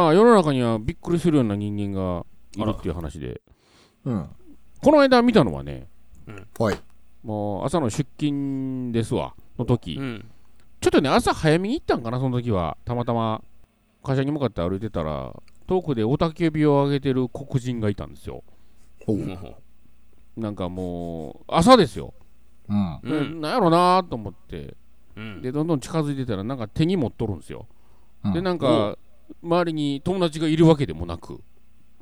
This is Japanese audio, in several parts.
まあ世の中にはびっくりするような人間がいるっていう話で、うん。この間見たのはね、はい。もう朝の出勤ですわ、の時、うん。ちょっとね、朝早めに行ったんかな、その時は。たまたま会社に向かって歩いてたら、遠くで雄たけびを上げてる黒人がいたんですよ。ほう。なんかもう、朝ですよ。うん。うでん。なんやろなと思って、うん。で、どんどん近づいてたら、なんか手に持っとるんですよ。うんで、なんか、周りに友達がいるわけでもなく、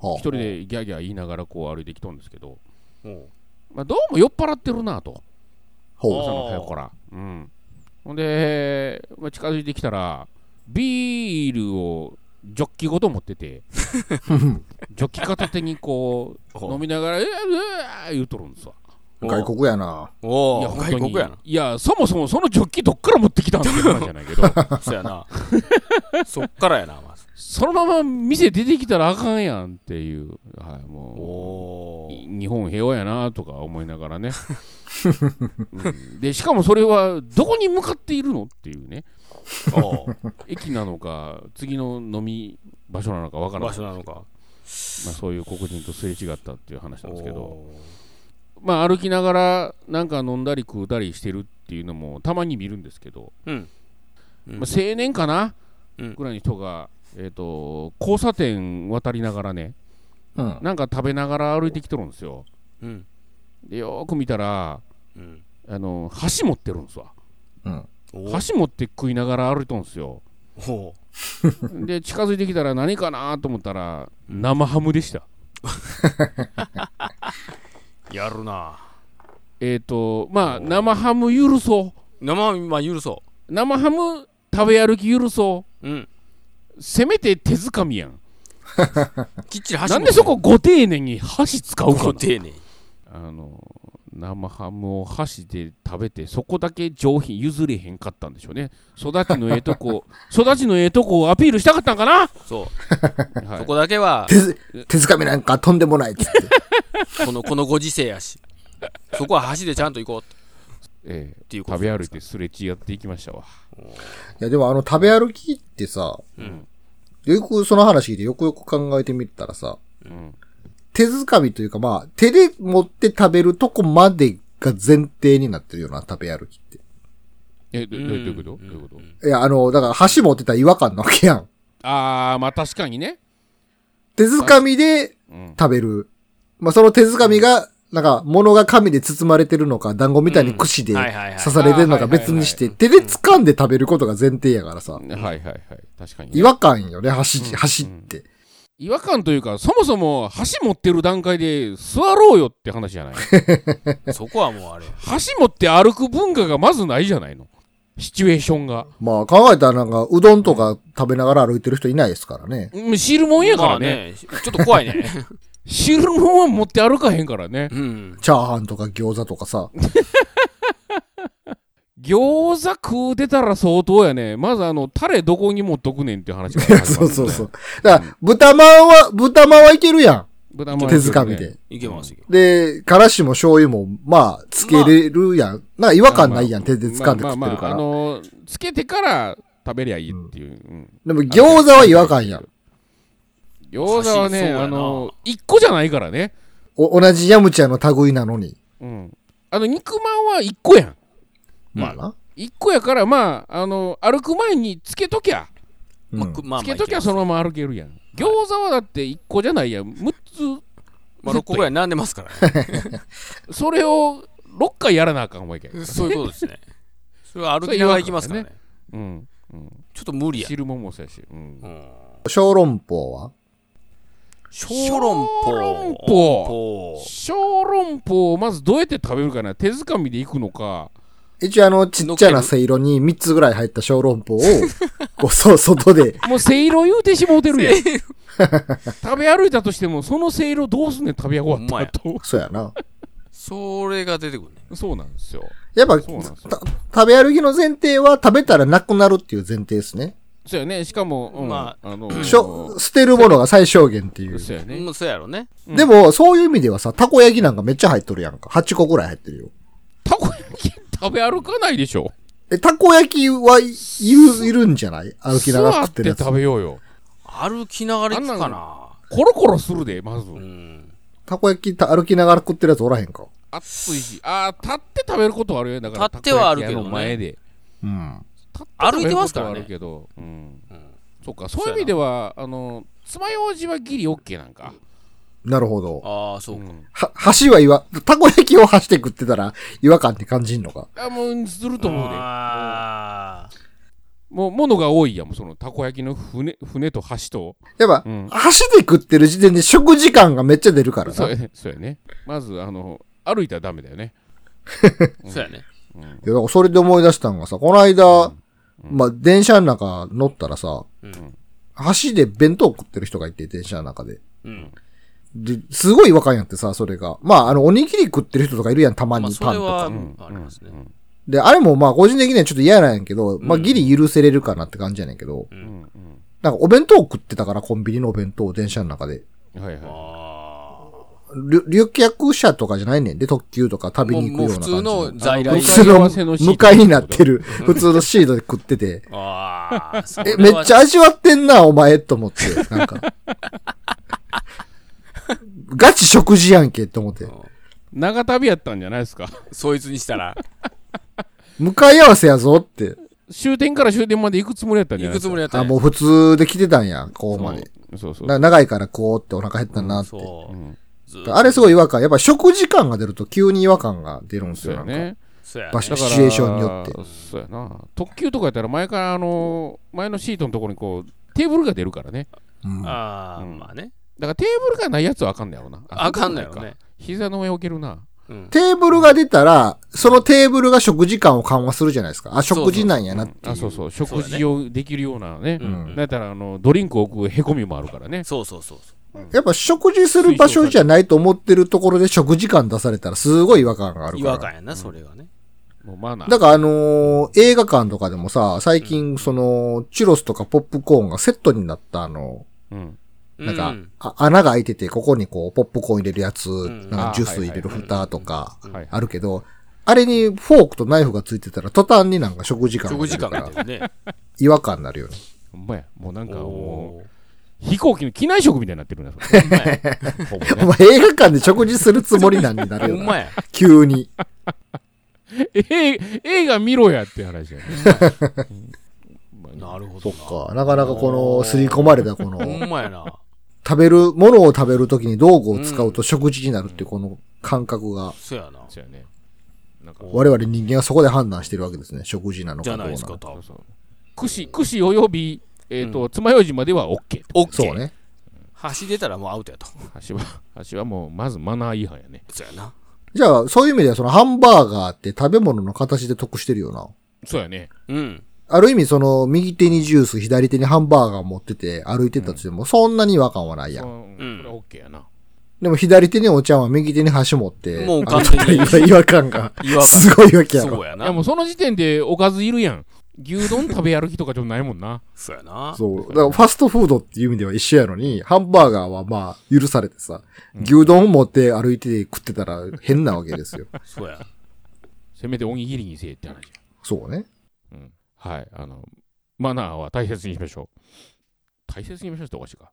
は一人でギャーギャー言いながらこう歩いてきとんですけど、まあ、どうも酔っ払ってるなと、ほ朝の早くから。うん。ほんで、まあ、近づいてきたら、ビールをジョッキごと持ってて、ジョッキ片手にこう、飲みながら、うわうわ言うとるんですわ。外国やな。お。おいや、外国やな。いや、そもそもそのジョッキどっから持ってきたんっていう話じゃないけど、そやな。そっからやな、まず。そのまま店出てきたらあかんやんっていう、はい、おもおう、い日本平和やなとか思いながらね、うん。で、しかもそれはどこに向かっているのっていうね、駅なのか、次の飲み場所なのかわからない、ま場所なのか。あ、そういう黒人とすれ違ったっていう話なんですけど、おまあ、歩きながらなんか飲んだり食うたりしてるっていうのもたまに見るんですけど、ーうん。うんまあ、青年かな、うんぐらいの人が、えー、と交差点渡りながらね、うん。なんか食べながら歩いてきとるんですよ。うん。でよーく見たら、うん。あの箸持ってるんですわ。うん。お箸持って食いながら歩いとんですよ。で、近づいてきたら何かなと思ったら、生ハムでした。やるな。えっ、と、まあ、生ハム許そう。生まあ許そ生ハム食べ歩き許そう。う。うん。せめて手づかみやん。きっちり箸なんでそこご丁寧に箸使うかなご丁寧に。あの生ハムを箸で食べてそこだけ上品譲れへんかったんでしょうね育ちのええとこ 育ちのええとこをアピールしたかったんかな、そう。はいそこだけは、手づかみなんかとんでもないっつって。この、このご時世やし。そこは箸でちゃんと行こうってええっていうこと食べ歩いてすれ違っていきましたわいや、でもあの食べ歩きってさ、うん。よくその話聞いてよくよく考えてみたらさ、うん手づかみというかまあ、手で持って食べるとこまでが前提になってるような食べ歩きって。えどどういうこと？どういうこと？いや、あの、だから箸持ってたら違和感なわけやん。ああまあ確かにね。手づかみでうん食べる。まあ、その手づかみが、なんか、物が紙で包まれてるのか、団子みたいに串で刺されてるのか別にして、手で掴んで食べることが前提やからさ。はいはいはい。確かに、ね、違和感よね、箸、うん。箸って。違和感というかそもそも箸持ってる段階で座ろうよって話じゃない そこはもうあれ。箸持って歩く文化がまずないじゃないのシチュエーションがまあ、考えたらなんか、うどんとか食べながら歩いてる人いないですからね。うん汁もんやからまあね,、ちょっと怖いね。汁もんは持って歩かへんからねうん。チャーハンとか餃子とかさ。餃子食うてたら相当やねまずあのタレどこに持っとくねんっていう話から始まる そうそうそう。だから、豚まんは、豚まんはいけるや豚まんん。手づかみで。いけますよ。で、からしも醤油も、まあ、つけれるやん。なんか違和感ないやん、手で掴んで食ってるかまあまあまああら。のつけてから食べりゃいいっていう、うんでも、餃子は違和感やん。餃子はねあの一個じゃないからねお、同じヤムチャの類なのに。うんあの肉まんは一個やんまあな。一個やからまああの歩く前につけときゃ。うん。まあ、まあ、つけときゃそのまま歩けるやん。餃子はだって一個じゃないやん。6つ。まあ、6個ぐらい並んでますからね。それを6回やらなあかんわけやそういうことですね。それは歩きながら行きますからね。うんうん。ちょっと無理や。汁ももそうやし、うん。うん。小籠包は？小籠包。小籠包。包。小籠包をまずどうやって食べるかな。手づかみでいくのか一応あの、ちっちゃなせいろに3つぐらい入った小籠包を、こう、そう、外で、もうせいろ言うてしもうてるやん食べ歩いたとしてもそのせいろどうすんねん食べ終わった後 そうやな。それが出てくるね。そうなんですよやっぱ、食べ歩きの前提は食べたらなくなるっていう前提ですね。そうやねしかも、うんまあの しょ捨てるものが最小限っていう。そうやねうん、そうやろね。うんでも、そういう意味ではさ、たこ焼きなんかめっちゃ入っとるやんか。8個ぐらい入ってるよ。たこ焼き食べ歩かないでしょえ、たこ焼きはいる、いるんじゃない？歩きながら座って食ってるやつ。食べようよ歩きながら行くかな？コロコロするで、まず。うん。たこ焼きた歩きながら食ってるやつおらへんか？暑いし。あー、立って食べることはあるよ。だから、立ってはあるけどね前で。うん。立って食べることはあるけど。うん。うんそっか、そういう意味では、あの、爪楊枝はギリオッケーなんか。なるほど。ああ、そうか。んは、箸は岩、たこ焼きを箸で食ってたら違和感って感じんのか？あ、もう、すると思うで。あもう、ものが多いやん、もうその、たこ焼きの船、船と箸と。やっぱ、うん。箸で食ってる時点で食時間がめっちゃ出るからな。いそうやね。そうやね。まず、あの、歩いたらダメだよね。あ、そうやね。うん。や、だからそれで思い出したんがさ、この間、まあ、電車の中乗ったらさ、うん。箸で弁当食ってる人がいて、電車の中で。うん。で、すごい違和感やってさ、それが。まあ、あの、おにぎり食ってる人とかいるやん、たままあ、にパンとか。うんありますね。で、あれもまあ、個人的にはちょっと嫌なんやけど、まあ、ギリ許せれるかなって感じやねんけど、う。うんん。なんかお弁当食ってたから、コンビニのお弁当を電車の中で。うん。はいはい。あ旅旅客車とかじゃないねんで、特急とかあ。旅もう、に行くような感じ通の在来あの普通の向かいになってる、普通のシートで食ってて、ああ、そえ、めっちゃ味わってんな、お前、と思って、なんか。ガチ食事やんけ、と思って。長旅やったんじゃないですか。そいつにしたら、向かい合わせやぞって。終点から終点まで行くつもりやったんじゃ行くないですか。あ、つもりやったんやもう普通で来てたんや、こうまで。そうそう。な長いからこうってお腹減ったなって。そうう。ん。ずっとあれすごい違和感。やっぱ食時間が出ると急に違和感が出るんですよ。ね。そうやねシチュエーションによって。そうやな。特急とかやったら前からあの、前のシートのところにこう、テーブルが出るからね。うんああ、うんまあね。だからテーブルがないやつはあかんのやろな。あかんのよそうかね。膝の上置けるな。うん。テーブルが出たら、そのテーブルが食時間を緩和するじゃないですか。あ、食事なんやなっていう。あ、そうそう。そう食事をできるようなね。うんだったら、あの、ドリンクを置くへこみもあるからね。そうそうそう。やっぱ食事する場所じゃないと思ってるところで食時間出されたらすごい違和感があるから。違和感やな、それがね。だからあのー映画館とかでもさ、最近その、チュロスとかポップコーンがセットになったあの、うん。なんか、うんあ穴が開いてて、ここにこう、ポップコーン入れるやつ、んなんかジュース入れる蓋とか、はい。あるけど、あれにフォークとナイフがついてたら、途端になんか食事間食時間がが出るね。違和感になるよね。ほんまや。もうなんかもう、飛行機の機内食みたいになってるな、それほんまや。おね。前映画館で食事するつもりなんになるよな。ほんまや。急に。え映画見ろやって話やね。うんなるほそどな。っか。なかなかこの、刷り込まれたこの、ほんまやな。食べる、ものを食べるときに道具を使うと食事になるっていうこの感覚が、そうやな。そうやね。なんか、我々人間はそこで判断してるわけですね。食事なのじかどうなのゃないですか、多分。そうそう。串、串および、えっと、爪楊枝までは OK と。オッケー。そうね。橋出たらもうアウトやと。橋は、橋はもう、まずマナー違反やね。そうやな。じゃあ、そういう意味ではそのハンバーガーって食べ物の形で得してるよな。そうやね。うん。ある意味その、右手にジュース、左手にハンバーガー持ってて歩いてたとしても、そんなに違和感はないや。そうんこれは OK やな。でも左手にお茶碗、右手に箸持って、もう完全に違和感が、違和感すごいわけやろ。そうやな。いやもうその時点でおかずいるやん。牛丼食べ歩きとかちょっとないもんな。そうやな。そう。だからファストフードっていう意味では一緒やのに、ハンバーガーはまあ許されてさ、牛丼持って歩いて食ってたら変なわけですよ。そうや。せめておにぎりにせえって話や。そうね。はい。あの、マナーは大切にしましょう。大切にしましょうっておかしいか。